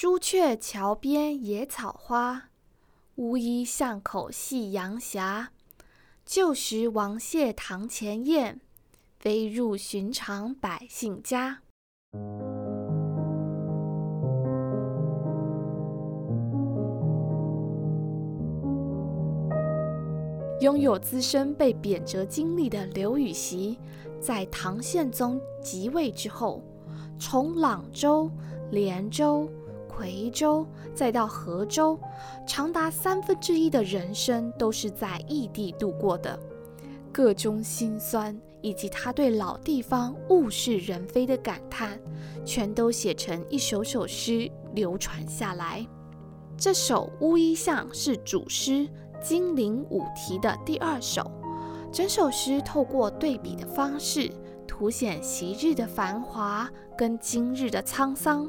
朱雀桥边野草花，乌衣巷口夕阳斜。旧时王谢堂前燕。飞入寻常百姓家。拥有资深被贬谪经历的刘禹锡，在唐宪宗即位之后，从朗州、连州、夔州，再到河州，长达三分之一的人生都是在异地度过的。个中辛酸，以及他对老地方物是人非的感叹，全都写成一首首诗流传下来。这首《乌衣巷》是主诗《金陵五题》的第二首。整首诗透过对比的方式，凸显昔日的繁华跟今日的沧桑，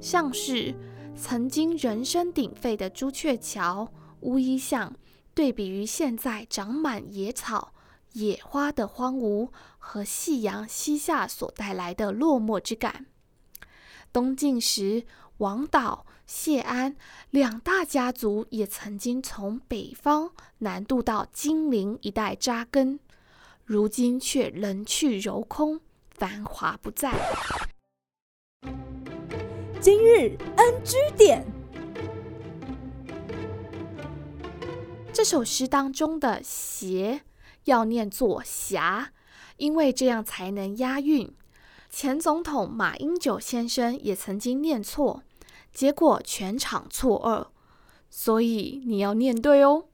像是曾经人声鼎沸的朱雀桥、乌衣巷，对比于现在长满野草。野花的荒芜和夕阳西下所带来的落寞之感。东晋时，王导、谢安两大家族也曾经从北方南渡到金陵一带扎根，如今却人去楼空，繁华不再。今日 NG 点，这首诗当中的“斜”。要念作霞，因为这样才能押韵。前总统马英九先生也曾经念错，结果全场错愕，所以你要念对哦。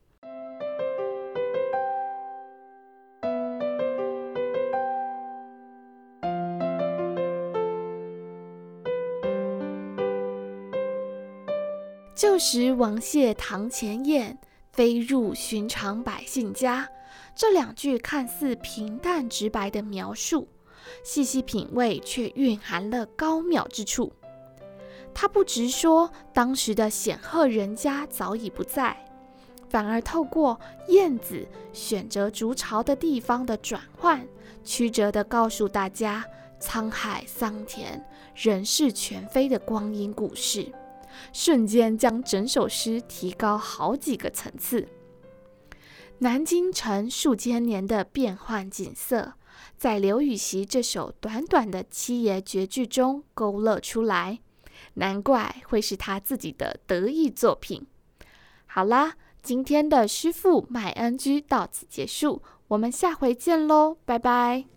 旧时王谢堂前燕，飞入寻常百姓家。这两句看似平淡直白的描述，细细品味却蕴含了高妙之处。他不直说当时的显赫人家早已不在，反而透过燕子选择筑巢的地方的转换，曲折地告诉大家沧海桑田、人事全非的光阴故事，瞬间将整首诗提高好几个层次。南京城数千年的变幻景色，在刘禹锡这首短短的七言绝句中勾勒出来，难怪会是他自己的得意作品。好啦，今天的师傅麦恩居到此结束，我们下回见喽，拜拜！